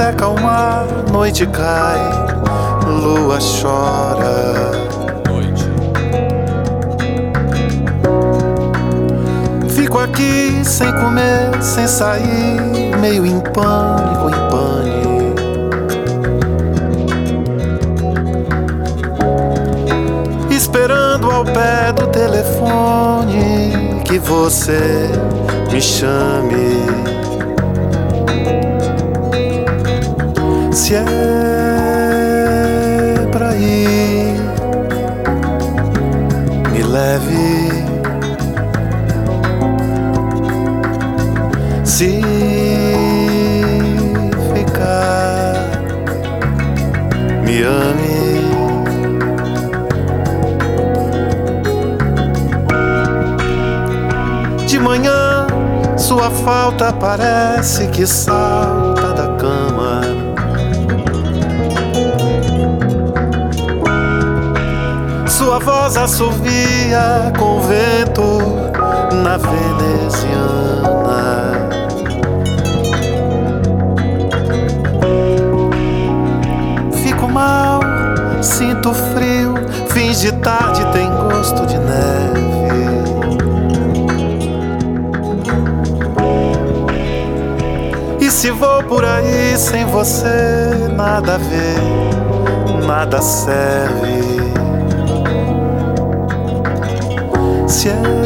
seca o mar, noite cai, lua chora. Noite. Fico aqui sem comer, sem sair, meio em pânico, em pânico. Esperando ao pé do telefone que você me chame. Se é pra ir, me leve. Se ficar, me ame. De manhã, sua falta parece que salta da cama. Sua voz assovia com o vento na veneziana. Fico mal, sinto frio, fins de tarde tem gosto de neve. E se vou por aí sem você, nada a ver, nada serve. Se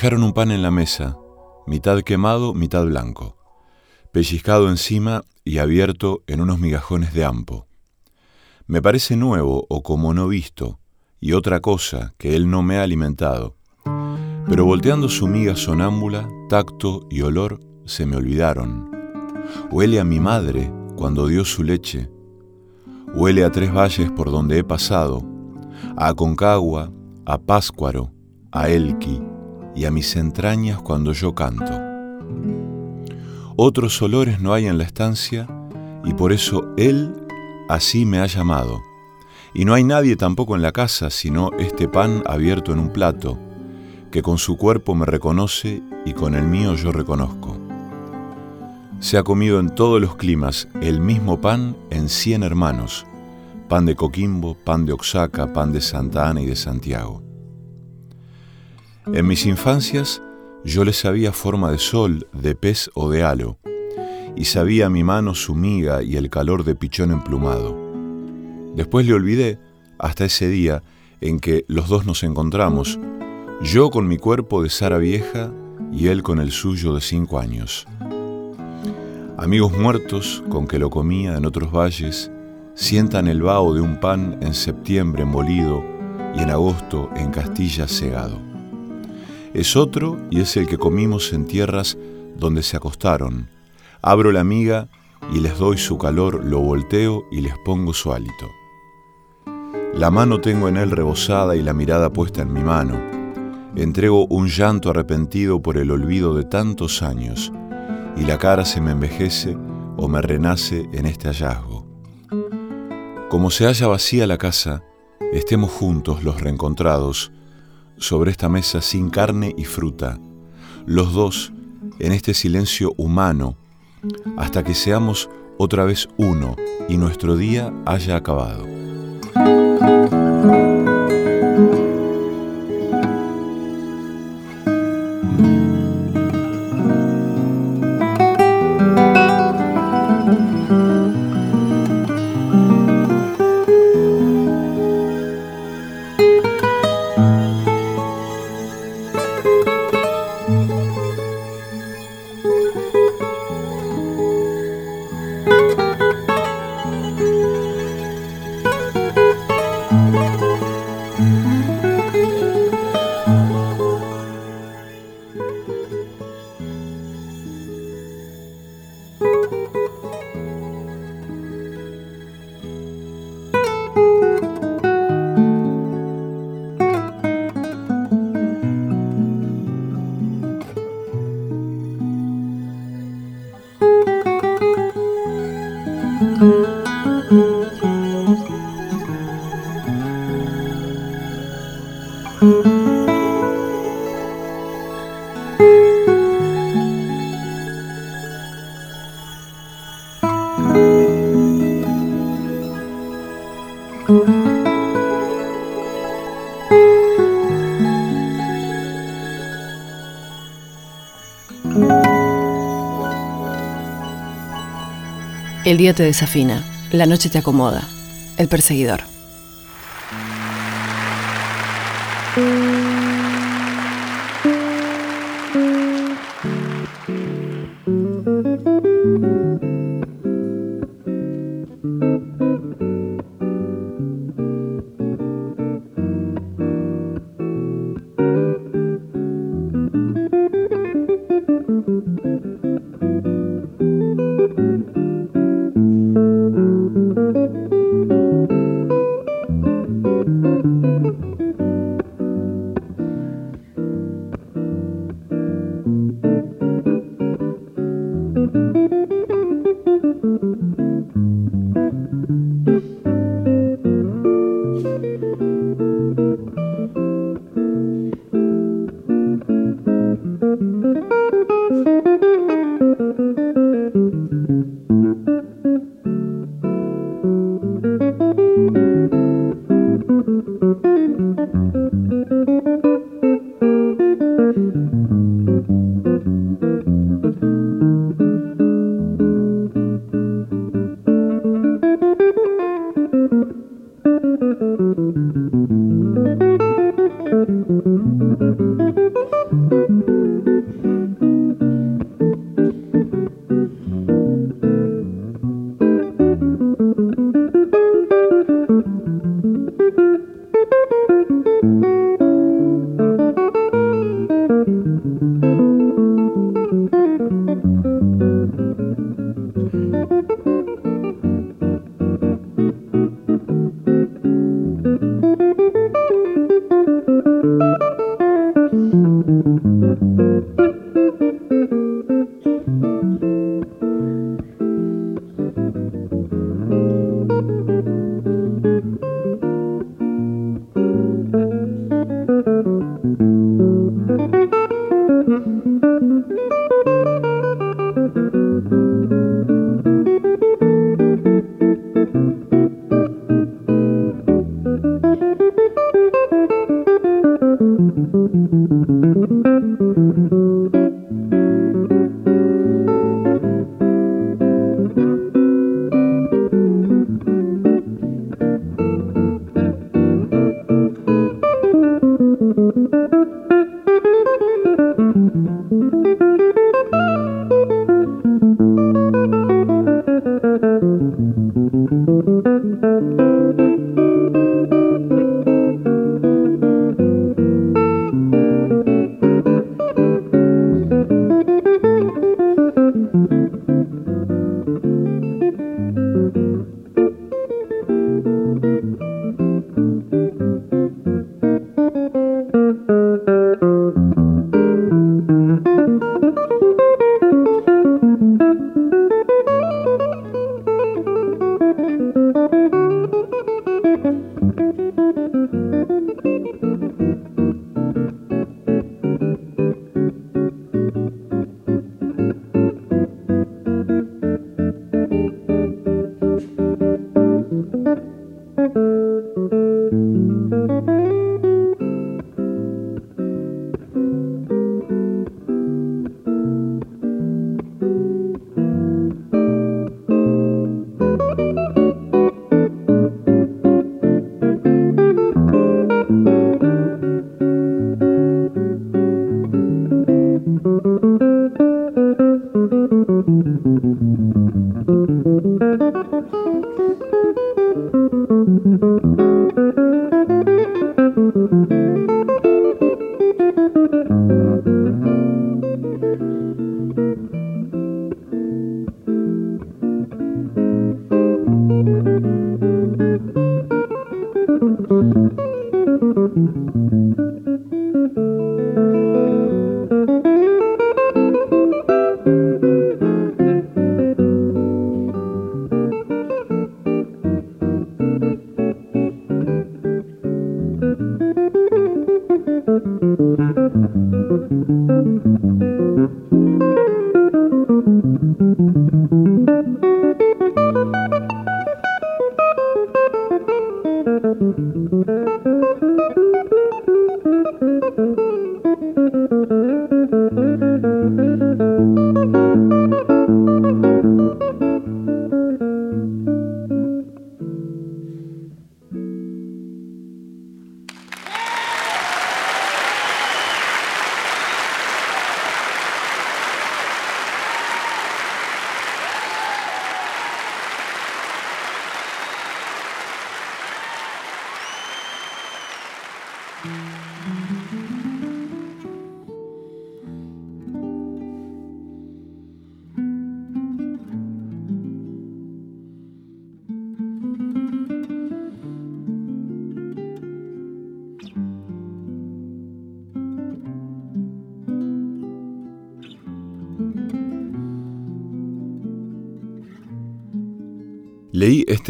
Dejaron un pan en la mesa, mitad quemado, mitad blanco, pellizcado encima y abierto en unos migajones de ampo. Me parece nuevo o como no visto, y otra cosa que él no me ha alimentado. Pero volteando su miga sonámbula, tacto y olor se me olvidaron. Huele a mi madre cuando dio su leche. Huele a tres valles por donde he pasado, a Aconcagua, a Páscuaro, a Elqui y a mis entrañas cuando yo canto. Otros olores no hay en la estancia y por eso él así me ha llamado. Y no hay nadie tampoco en la casa sino este pan abierto en un plato, que con su cuerpo me reconoce y con el mío yo reconozco. Se ha comido en todos los climas el mismo pan en cien hermanos, pan de Coquimbo, pan de Oaxaca, pan de Santa Ana y de Santiago. En mis infancias yo le sabía forma de sol, de pez o de halo, y sabía mi mano su miga y el calor de pichón emplumado. Después le olvidé hasta ese día en que los dos nos encontramos, Yo con mi cuerpo de Sara vieja y él con el suyo de cinco años. Amigos muertos con que lo comía en otros valles, sientan el vaho de un pan en septiembre molido y en agosto en Castilla segado. Es otro y es el que comimos en tierras donde se acostaron. Abro la miga y les doy su calor, lo volteo y les pongo su hálito. La mano tengo en él rebosada y la mirada puesta en mi mano. Entrego un llanto arrepentido por el olvido de tantos años y la cara se me envejece o me renace en este hallazgo. Como se halla vacía la casa, estemos juntos los reencontrados sobre esta mesa sin carne y fruta, los dos en este silencio humano, hasta que seamos otra vez uno y nuestro día haya acabado. El día te desafina, la noche te acomoda. El perseguidor.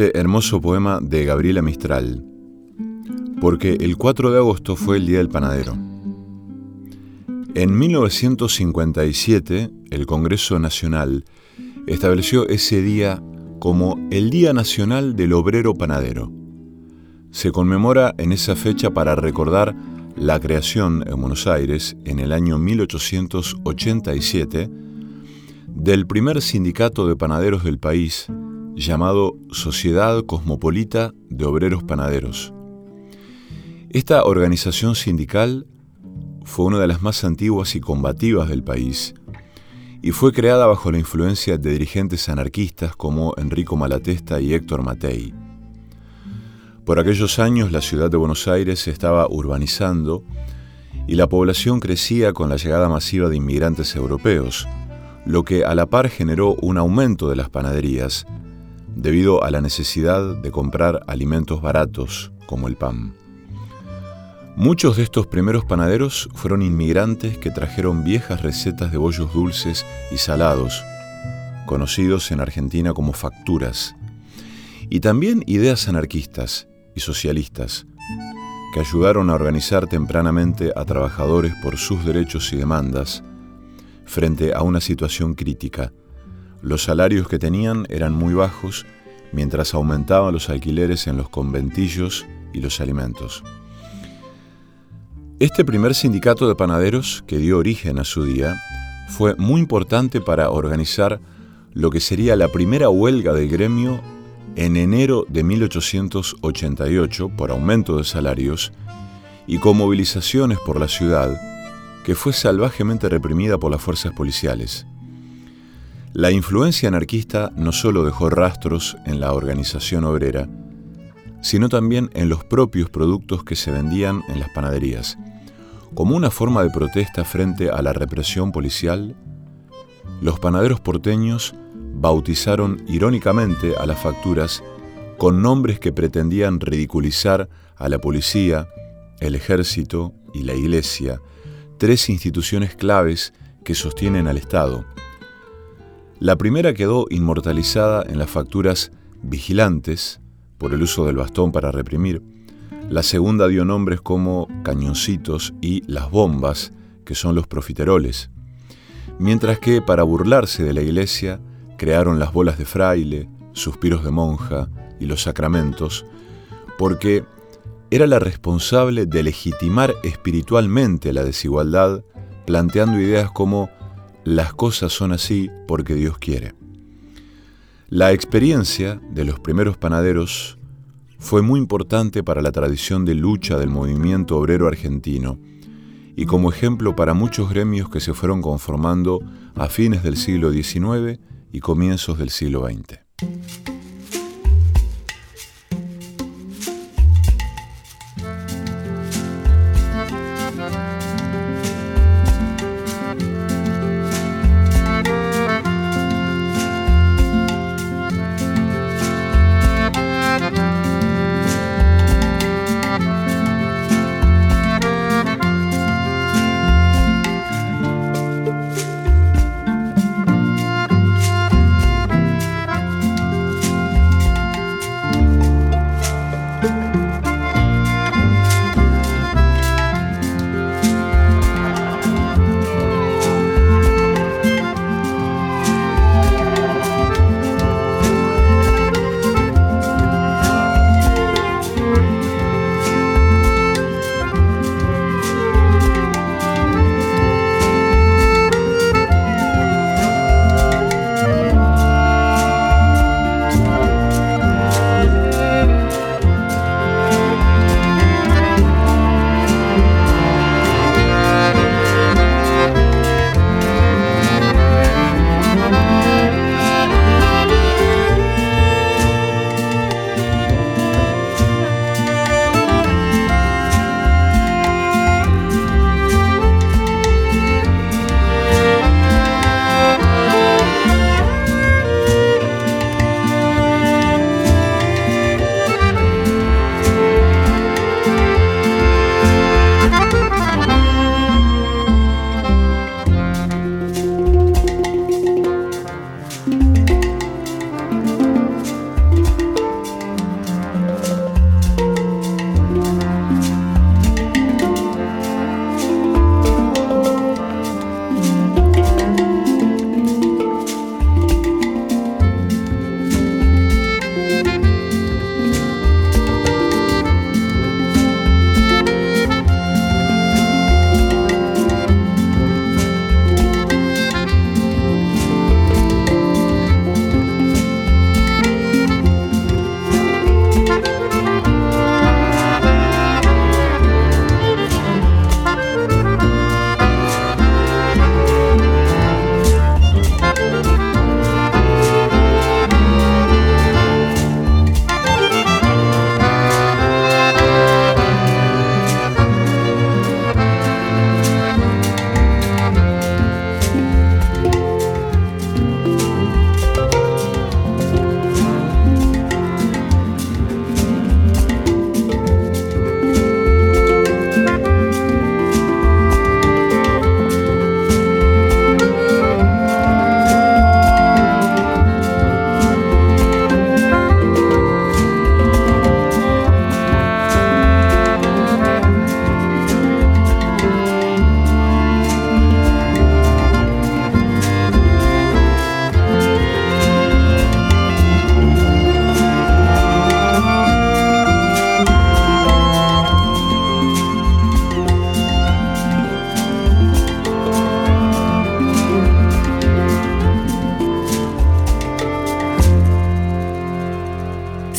Este hermoso poema de Gabriela Mistral, porque el 4 de agosto fue el Día del Panadero. En 1957, el Congreso Nacional estableció ese día como el Día Nacional del Obrero Panadero. Se conmemora en esa fecha para recordar la creación en Buenos Aires, en el año 1887, del primer sindicato de panaderos del país, llamado Sociedad Cosmopolita de Obreros Panaderos. Esta organización sindical fue una de las más antiguas y combativas del país y fue creada bajo la influencia de dirigentes anarquistas como Enrico Malatesta y Héctor Matei. Por aquellos años la ciudad de Buenos Aires se estaba urbanizando y la población crecía con la llegada masiva de inmigrantes europeos, lo que a la par generó un aumento de las panaderías debido a la necesidad de comprar alimentos baratos como el pan. Muchos de estos primeros panaderos fueron inmigrantes que trajeron viejas recetas de bollos dulces y salados, conocidos en Argentina como facturas, y también ideas anarquistas y socialistas, que ayudaron a organizar tempranamente a trabajadores por sus derechos y demandas frente a una situación crítica los salarios que tenían eran muy bajos, mientras aumentaban los alquileres en los conventillos y los alimentos. Este primer sindicato de panaderos, que dio origen a su día, fue muy importante para organizar lo que sería la primera huelga del gremio en enero de 1888 por aumento de salarios y con movilizaciones por la ciudad que fue salvajemente reprimida por las fuerzas policiales. La influencia anarquista no solo dejó rastros en la organización obrera, sino también en los propios productos que se vendían en las panaderías. Como una forma de protesta frente a la represión policial, los panaderos porteños bautizaron irónicamente a las facturas con nombres que pretendían ridiculizar a la policía, el ejército y la iglesia, tres instituciones claves que sostienen al Estado la primera quedó inmortalizada en las facturas vigilantes, por el uso del bastón para reprimir. La segunda dio nombres como cañoncitos y las bombas, que son los profiteroles. Mientras que, para burlarse de la iglesia, crearon las bolas de fraile, suspiros de monja y los sacramentos, porque era la responsable de legitimar espiritualmente la desigualdad, planteando ideas como las cosas son así porque Dios quiere. La experiencia de los primeros panaderos fue muy importante para la tradición de lucha del movimiento obrero argentino y como ejemplo para muchos gremios que se fueron conformando a fines del siglo XIX y comienzos del siglo XX.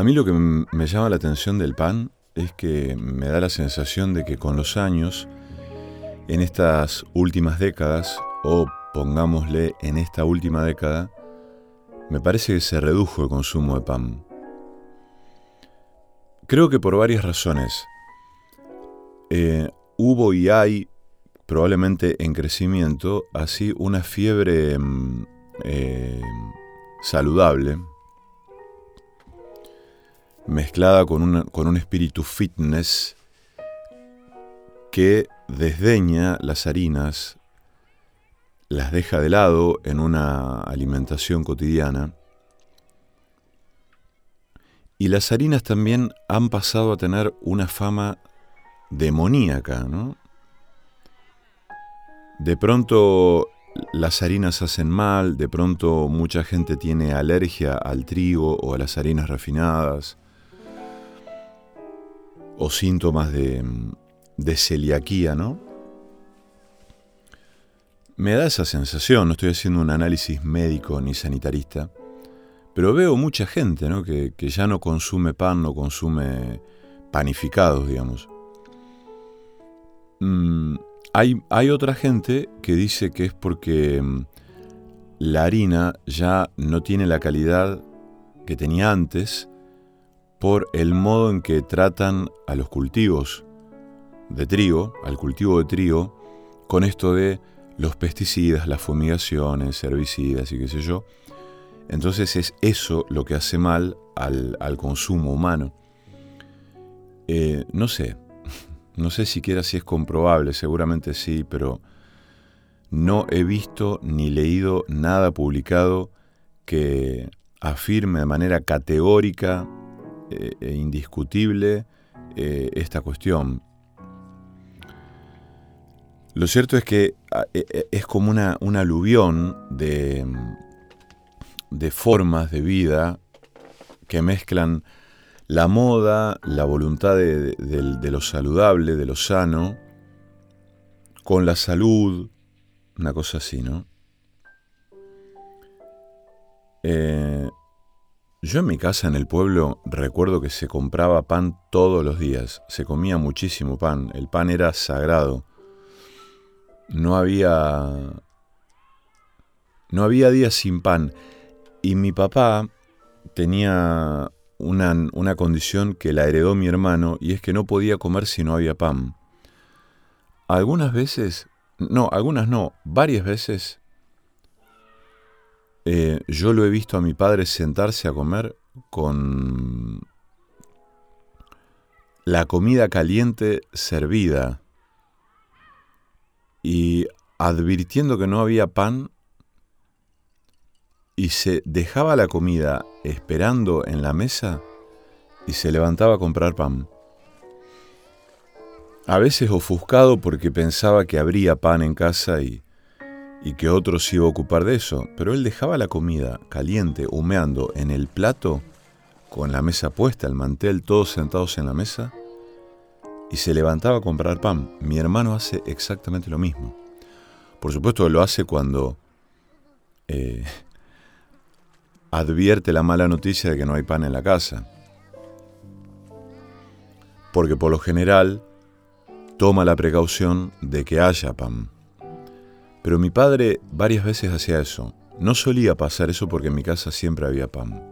A mí lo que me llama la atención del pan es que me da la sensación de que con los años, en estas últimas décadas, o pongámosle en esta última década, me parece que se redujo el consumo de pan. Creo que por varias razones. Eh, hubo y hay, probablemente en crecimiento, así una fiebre mm, eh, saludable mezclada con, con un espíritu fitness que desdeña las harinas, las deja de lado en una alimentación cotidiana. Y las harinas también han pasado a tener una fama demoníaca, ¿no? De pronto las harinas hacen mal, de pronto mucha gente tiene alergia al trigo o a las harinas refinadas, o síntomas de, celiaquía, ¿no? Me da esa sensación, no estoy haciendo un análisis médico ni sanitarista, pero veo mucha gente ¿no? que, ya no consume pan, no consume panificados, digamos. Mm, hay, hay, otra gente que dice que es porque mm, la harina ya no tiene la calidad que tenía antes por el modo en que tratan a los cultivos de trigo, al cultivo de trigo, con esto de los pesticidas, las fumigaciones, herbicidas y qué sé yo. Entonces es eso lo que hace mal al, consumo humano. Eh, no sé, no sé siquiera si es comprobable, seguramente sí, pero no he visto ni leído nada publicado que afirme de manera categórica e indiscutible eh, esta cuestión. Lo cierto es que ah, es como una, aluvión de, de formas de vida que mezclan la moda, la voluntad de, lo saludable, de lo sano, con la salud, una cosa así, ¿no? Yo en mi casa en el pueblo recuerdo que se compraba pan todos los días, se comía muchísimo pan, el pan era sagrado. No había no había días sin pan. Y mi papá tenía una, una, condición que la heredó mi hermano y es que no podía comer si no había pan. Algunas veces, no, algunas no, varias veces eh, yo lo he visto a mi padre sentarse a comer con la comida caliente servida y advirtiendo que no había pan, y se dejaba la comida esperando en la mesa y se levantaba a comprar pan. A veces ofuscado porque pensaba que habría pan en casa y, y que otros se iba a ocupar de eso, pero él dejaba la comida caliente, humeando en el plato, con la mesa puesta, el mantel, todos sentados en la mesa, y se levantaba a comprar pan. Mi hermano hace exactamente lo mismo. Por supuesto lo hace cuando eh, advierte la mala noticia de que no hay pan en la casa. Porque por lo general toma la precaución de que haya pan. Pero mi padre varias veces hacía eso. No solía pasar eso porque en mi casa siempre había pan.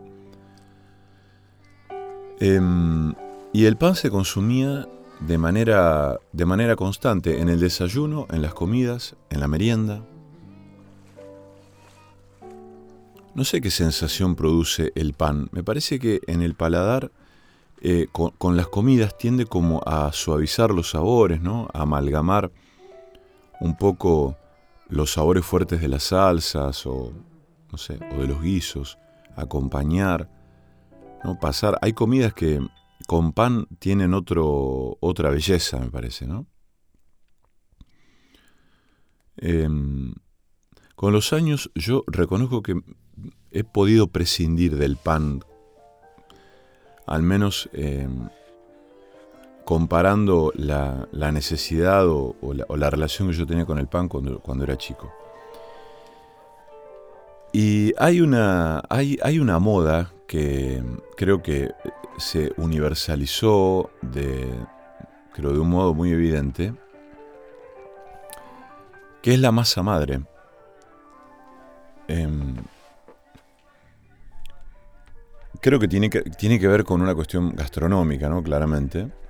Em, y el pan se consumía de manera, de manera constante en el desayuno, en las comidas, en la merienda. No sé qué sensación produce el pan. Me parece que en el paladar, eh, con, las comidas, tiende como a suavizar los sabores, ¿no? A amalgamar un poco los sabores fuertes de las salsas o, no sé, o de los guisos, acompañar, ¿no? Pasar. Hay comidas que con pan tienen otro, otra belleza, me parece, ¿no? Em, con los años yo reconozco que he podido prescindir del pan, al menos em, comparando la, necesidad o, la, relación que yo tenía con el pan cuando, era chico. Y hay una, hay, hay una moda que creo que se universalizó de, creo, de un modo muy evidente, que es la masa madre. Em, creo que tiene, que tiene que ver con una cuestión gastronómica, ¿no? Claramente.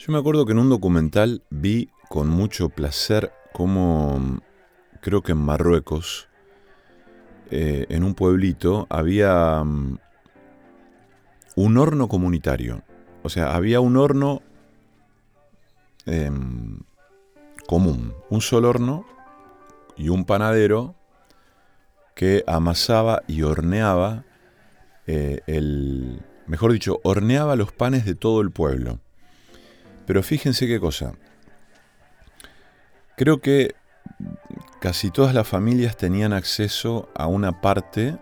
Yo me acuerdo que en un documental vi con mucho placer cómo, creo que en Marruecos, eh, en un pueblito, había mm, un horno comunitario. O sea, había un horno em, común, un solo horno y un panadero que amasaba y horneaba eh, el, mejor dicho, horneaba los panes de todo el pueblo. Pero fíjense qué cosa. Creo que casi todas las familias tenían acceso a una parte,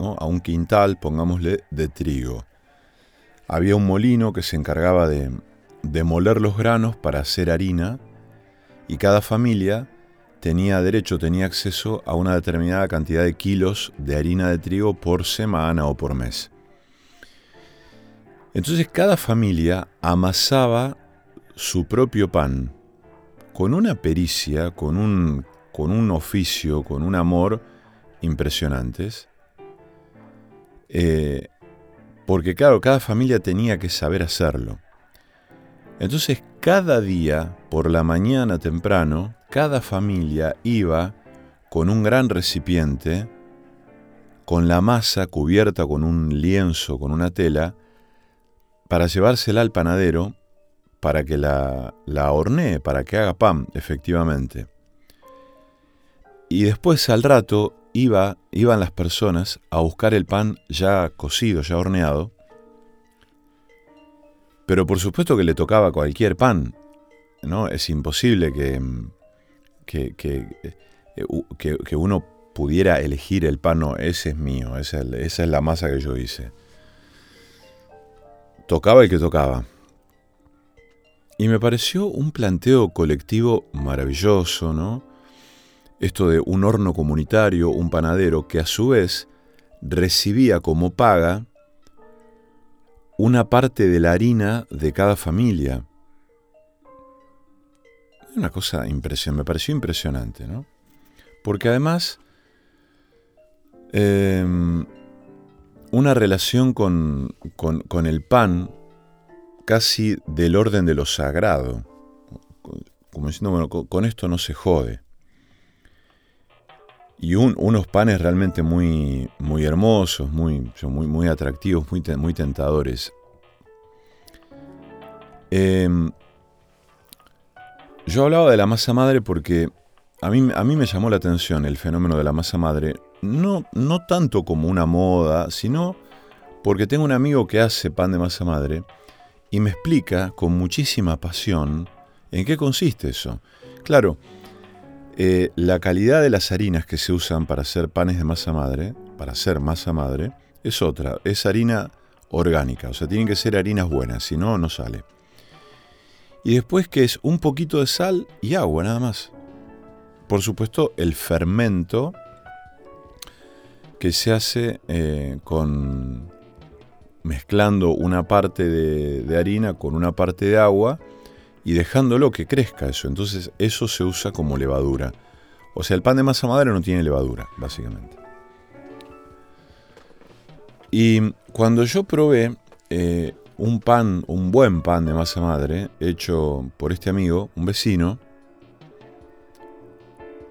a un quintal, pongámosle, de trigo. Había un molino que se encargaba de, de moler los granos para hacer harina y cada familia tenía derecho, tenía acceso a una determinada cantidad de kilos de harina de trigo por semana o por mes. Entonces cada familia amasaba su propio pan con una pericia, con un, con un oficio, con un amor impresionantes. Eh, porque claro, cada familia tenía que saber hacerlo. Entonces cada día, por la mañana temprano, cada familia iba con un gran recipiente, con la masa cubierta con un lienzo, con una tela, para llevársela al panadero para que la, la hornee, para que haga pan, efectivamente. Y después al rato iba, iban las personas a buscar el pan ya cocido, ya horneado. Pero por supuesto que le tocaba cualquier pan. ¿no? Es imposible que, que, que, uno pudiera elegir el pan. No, ese es mío, esa es la masa que yo hice. Tocaba el que tocaba. Y me pareció un planteo colectivo maravilloso, ¿no? Esto de un horno comunitario, un panadero, que a su vez recibía como paga una parte de la harina de cada familia. Una cosa impresionante, me pareció impresionante, ¿no? Porque además, em, una relación con, con el pan, casi del orden de lo sagrado, como diciendo, bueno, con, esto no se jode. Y unos panes realmente muy, muy hermosos, muy, muy, muy atractivos, muy, muy tentadores. Em, yo hablaba de la masa madre porque a mí, a mí me llamó la atención el fenómeno de la masa madre, no, no tanto como una moda, sino porque tengo un amigo que hace pan de masa madre y me explica con muchísima pasión en qué consiste eso. Claro, eh, la calidad de las harinas que se usan para hacer panes de masa madre, para hacer masa madre, es otra, es harina orgánica, o sea, tienen que ser harinas buenas, si no, no sale. Y después que es un poquito de sal y agua nada más. Por supuesto, el fermento que se hace eh, con, mezclando una parte de, harina con una parte de agua y dejándolo que crezca eso. Entonces eso se usa como levadura. O sea, el pan de masa madre no tiene levadura, básicamente. Y cuando yo probé eh, un pan, un buen pan de masa madre, hecho por este amigo, un vecino,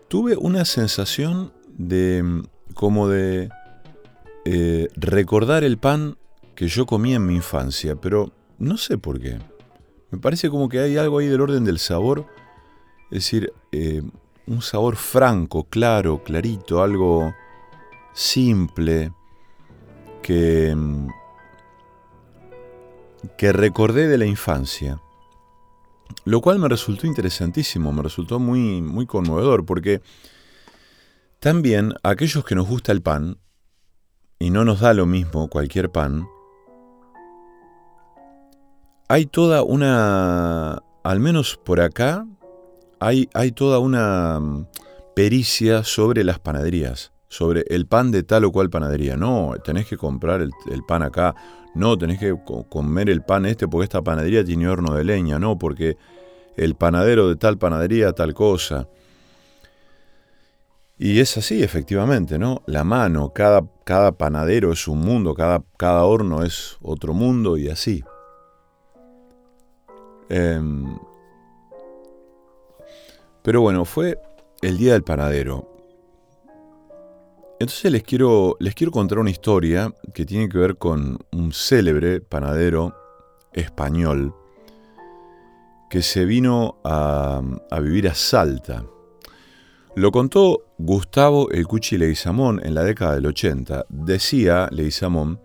tuve una sensación de como de eh, recordar el pan que yo comía en mi infancia, pero no sé por qué. Me parece como que hay algo ahí del orden del sabor, es decir, eh, un sabor franco, claro, clarito, algo simple, que, que recordé de la infancia. Lo cual me resultó interesantísimo, me resultó muy, muy conmovedor, porque también aquellos que nos gusta el pan, y no nos da lo mismo cualquier pan, hay toda una, al menos por acá, hay, toda una mm, pericia sobre las panaderías, sobre el pan de tal o cual panadería. No, tenés que comprar el, pan acá, no, tenés que comer el pan este porque esta panadería tiene horno de leña, no, porque el panadero de tal panadería tal cosa. Y es así, efectivamente, ¿no? La mano, cada, cada panadero es un mundo, cada, cada horno es otro mundo y así. Em, pero bueno, fue el día del panadero. Entonces les quiero, les quiero contar una historia que tiene que ver con un célebre panadero español que se vino a, vivir a Salta. Lo contó Gustavo El Cuchi Leguizamón en la década del 80. Decía Leguizamón,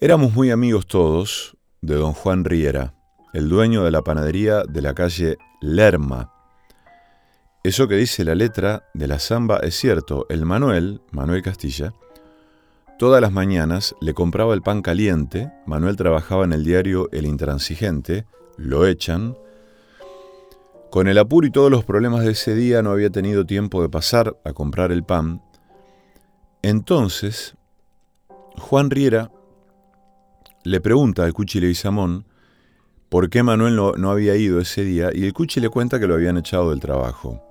éramos muy amigos todos de don Juan Riera, el dueño de la panadería de la calle Lerma, eso que dice la letra de la samba es cierto. El Manuel, Manuel Castilla, todas las mañanas le compraba el pan caliente. Manuel trabajaba en el diario El Intransigente, lo echan. Con el apuro y todos los problemas de ese día no había tenido tiempo de pasar a comprar el pan. Entonces, Juan Riera le pregunta al Cuchi Leguizamón por qué Manuel no, no, había ido ese día y el Cuchi le cuenta que lo habían echado del trabajo.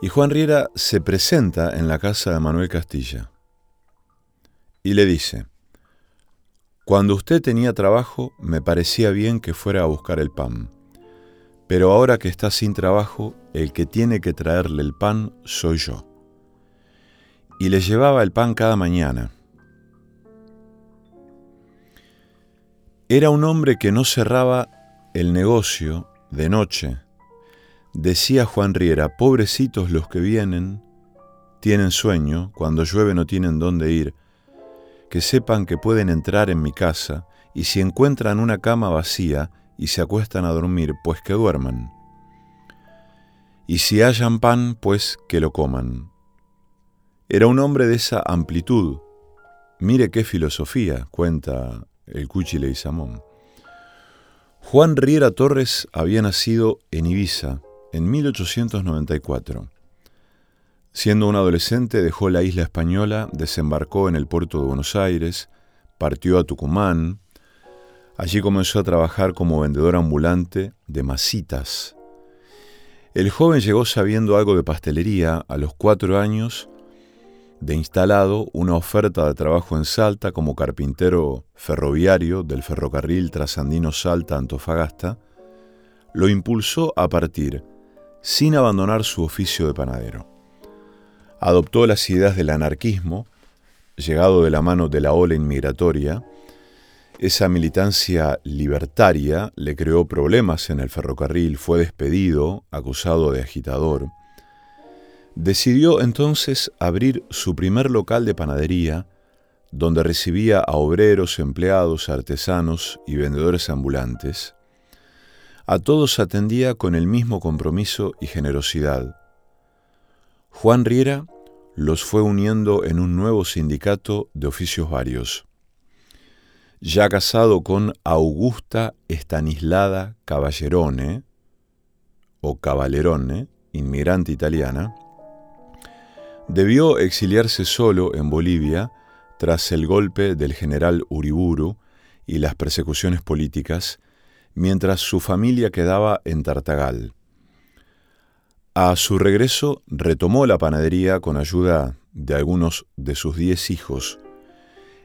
Y Juan Riera se presenta en la casa de Manuel Castilla y le dice, cuando usted tenía trabajo me parecía bien que fuera a buscar el pan, pero ahora que está sin trabajo, el que tiene que traerle el pan soy yo. Y le llevaba el pan cada mañana. Era un hombre que no cerraba el negocio de noche Decía Juan Riera, pobrecitos los que vienen, tienen sueño, cuando llueve no tienen dónde ir, que sepan que pueden entrar en mi casa y si encuentran una cama vacía y se acuestan a dormir, pues que duerman. Y si hallan pan, pues que lo coman. Era un hombre de esa amplitud. Mire qué filosofía, cuenta el Cuchile y Samón. Juan Riera Torres había nacido en Ibiza, en 1894. Siendo un adolescente dejó la isla española, desembarcó en el puerto de Buenos Aires, partió a Tucumán. Allí comenzó a trabajar como vendedor ambulante de masitas. El joven llegó sabiendo algo de pastelería a los cuatro años de instalado una oferta de trabajo en Salta como carpintero ferroviario del ferrocarril trasandino Salta-Antofagasta, lo impulsó a partir sin abandonar su oficio de panadero. Adoptó las ideas del anarquismo, llegado de la mano de la ola inmigratoria. Esa militancia libertaria le creó problemas en el ferrocarril, fue despedido, acusado de agitador. Decidió entonces abrir su primer local de panadería, donde recibía a obreros, empleados, artesanos y vendedores ambulantes. A todos atendía con el mismo compromiso y generosidad. Juan Riera los fue uniendo en un nuevo sindicato de oficios varios. Ya casado con Augusta Estanislada Caballerone, o Caballerone, inmigrante italiana, debió exiliarse solo en Bolivia tras el golpe del general Uriburu y las persecuciones políticas mientras su familia quedaba en Tartagal. A su regreso retomó la panadería con ayuda de algunos de sus diez hijos.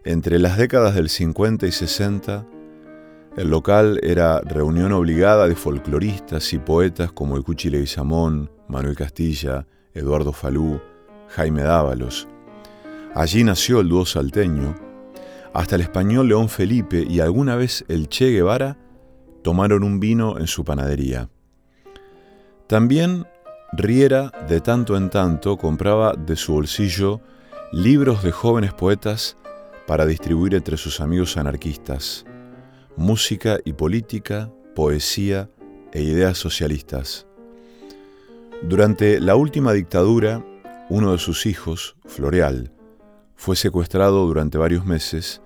Entre las décadas del 50 y 60, el local era reunión obligada de folcloristas y poetas como el Cuchi Leguizamón, Manuel Castilla, Eduardo Falú, Jaime Dávalos. Allí nació el dúo salteño. Hasta el español León Felipe y alguna vez el Che Guevara tomaron un vino en su panadería. También Riera, de tanto en tanto, compraba de su bolsillo libros de jóvenes poetas para distribuir entre sus amigos anarquistas, música y política, poesía e ideas socialistas. Durante la última dictadura, uno de sus hijos, Floreal, fue secuestrado durante varios meses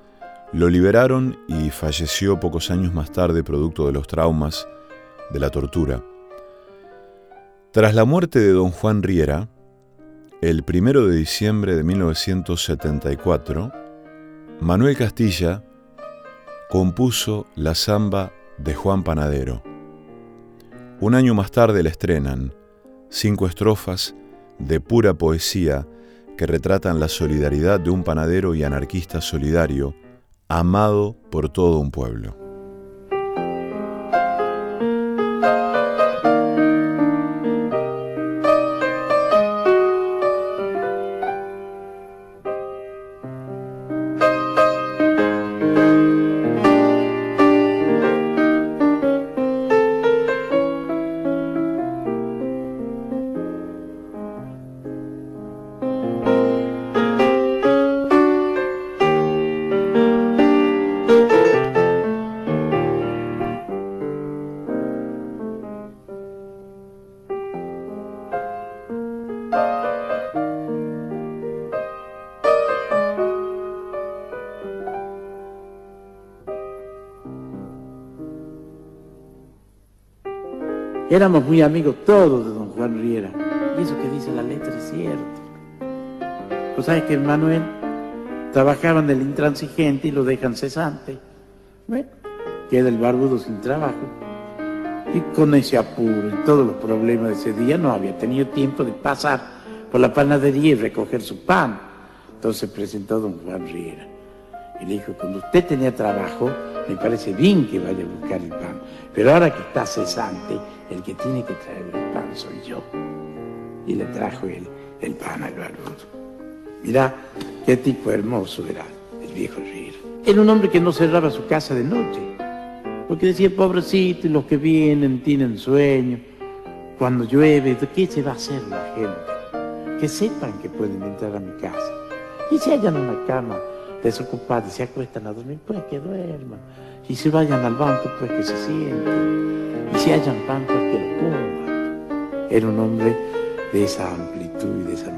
lo liberaron y falleció pocos años más tarde producto de los traumas de la tortura. Tras la muerte de don Juan Riera, el primero de diciembre de 1974, Manuel Castilla compuso la samba de Juan Panadero. Un año más tarde la estrenan, cinco estrofas de pura poesía que retratan la solidaridad de un panadero y anarquista solidario amado por todo un pueblo. Éramos muy amigos todos de don Juan Riera. Y eso que dice la letra es cierto. Pues sabes que el Manuel trabajaban del intransigente y lo dejan cesante. Bueno, queda el barbudo sin trabajo. Y con ese apuro y todos los problemas de ese día no había tenido tiempo de pasar por la panadería y recoger su pan. Entonces presentó don Juan Riera. Y le dijo, cuando usted tenía trabajo, me parece bien que vaya a buscar el pan. Pero ahora que está cesante, el que tiene que traer el pan soy yo. Y le trajo el, el pan al barbudo. Mirá qué tipo hermoso era el viejo Riera. Era un hombre que no cerraba su casa de noche. Porque decía, pobrecito, los que vienen tienen sueño. Cuando llueve, ¿qué se va a hacer la gente? Que sepan que pueden entrar a mi casa. Y si hayan una cama desocupada y se acuestan a dormir, pues que duerman. Y si vayan al banco, pues que se sienten. Si hayan pan, pues que lo coman. Era un hombre de esa amplitud y de esa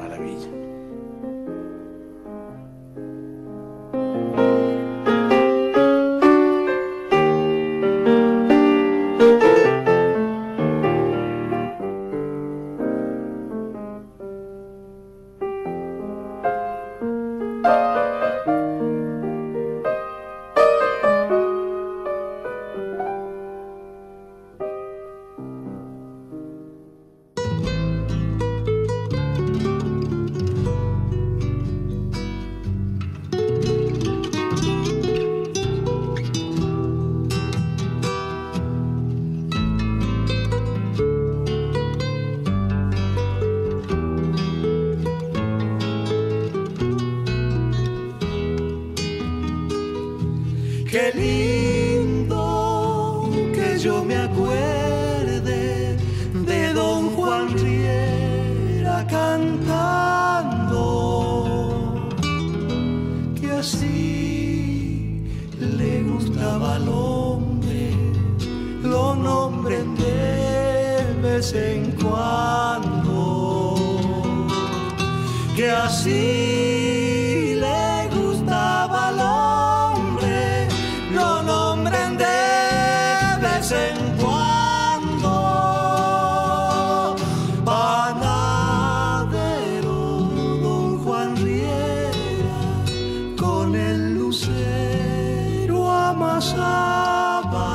pasaba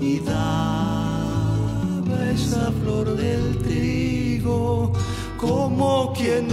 y daba esa flor del trigo como quien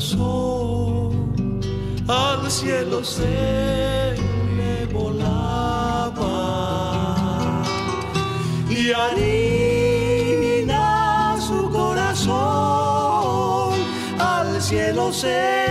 maravilla. se le volaba y harina su corazón al cielo se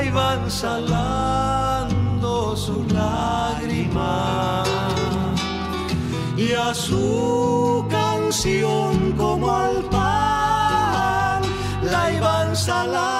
ahí van salando sus lágrimas. Y a su canción como al pan la iban salando.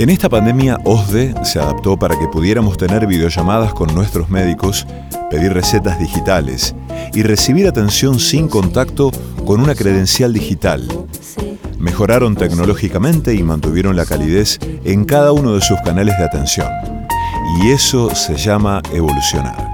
En esta pandemia, OSDE se adaptó para que pudiéramos tener videollamadas con nuestros médicos, pedir recetas digitales y recibir atención sin contacto con una credencial digital. Mejoraron tecnológicamente y mantuvieron la calidez en cada uno de sus canales de atención. Y eso se llama evolucionar.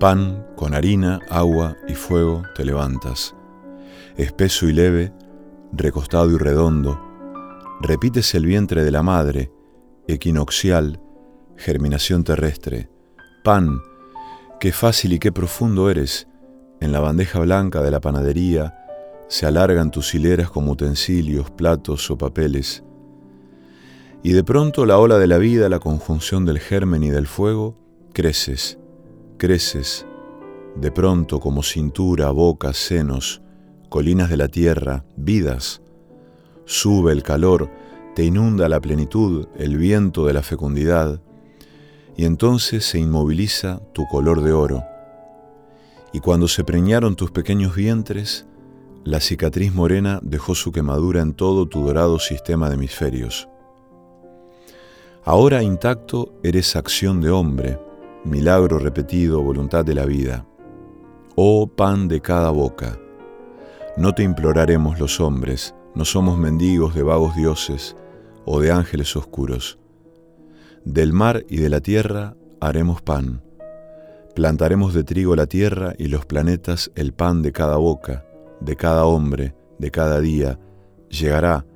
Pan con harina, agua y fuego te levantas. Espeso y leve, recostado y redondo, repites el vientre de la madre, equinoccial, germinación terrestre. Pan, qué fácil y qué profundo eres. En la bandeja blanca de la panadería se alargan tus hileras como utensilios, platos o papeles. Y de pronto la ola de la vida, la conjunción del germen y del fuego, creces, creces, de pronto como cintura, boca, senos, colinas de la tierra, vidas. Sube el calor, te inunda la plenitud, el viento de la fecundidad, y entonces se inmoviliza tu color de oro. Y cuando se preñaron tus pequeños vientres, la cicatriz morena dejó su quemadura en todo tu dorado sistema de hemisferios. Ahora intacto eres acción de hombre, milagro repetido, voluntad de la vida. Oh pan de cada boca, no te imploraremos los hombres, no somos mendigos de vagos dioses o de ángeles oscuros. Del mar y de la tierra haremos pan. Plantaremos de trigo la tierra y los planetas el pan de cada boca, de cada hombre, de cada día. Llegará,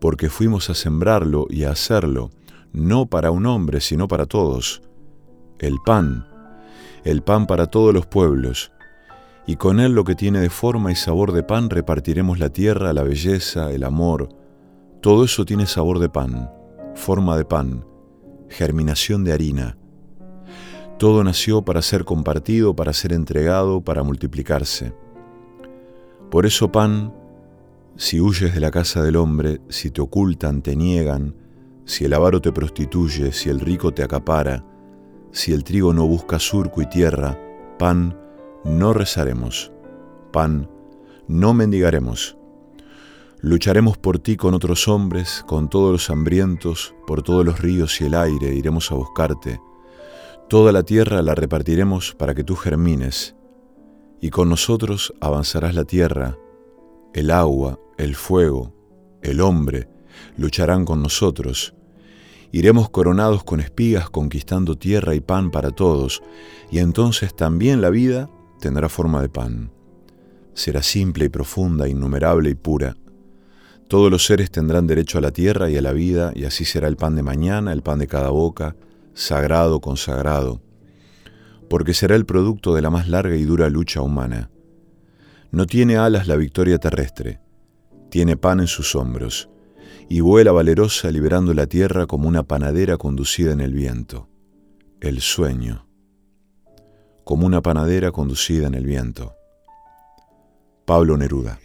porque fuimos a sembrarlo y a hacerlo, no para un hombre, sino para todos. El pan, el pan para todos los pueblos, y con él lo que tiene de forma y sabor de pan repartiremos la tierra, la belleza, el amor. Todo eso tiene sabor de pan, forma de pan, germinación de harina. Todo nació para ser compartido, para ser entregado, para multiplicarse. Por eso pan, si huyes de la casa del hombre, si te ocultan, te niegan, si el avaro te prostituye, si el rico te acapara, si el trigo no busca surco y tierra, pan, no rezaremos. Pan, no mendigaremos. Lucharemos por ti con otros hombres, con todos los hambrientos, por todos los ríos y el aire iremos a buscarte. Toda la tierra la repartiremos para que tú germines, y con nosotros avanzarás la tierra, el agua, el fuego, el hombre, lucharán con nosotros. Iremos coronados con espigas conquistando tierra y pan para todos, y entonces también la vida tendrá forma de pan. Será simple y profunda, innumerable y pura. Todos los seres tendrán derecho a la tierra y a la vida, y así será el pan de mañana, el pan de cada boca, sagrado, consagrado, porque será el producto de la más larga y dura lucha humana. No tiene alas la victoria terrestre, tiene pan en sus hombros, y vuela valerosa liberando la tierra como una panadera conducida en el viento. El sueño como una panadera conducida en el viento. Pablo Neruda.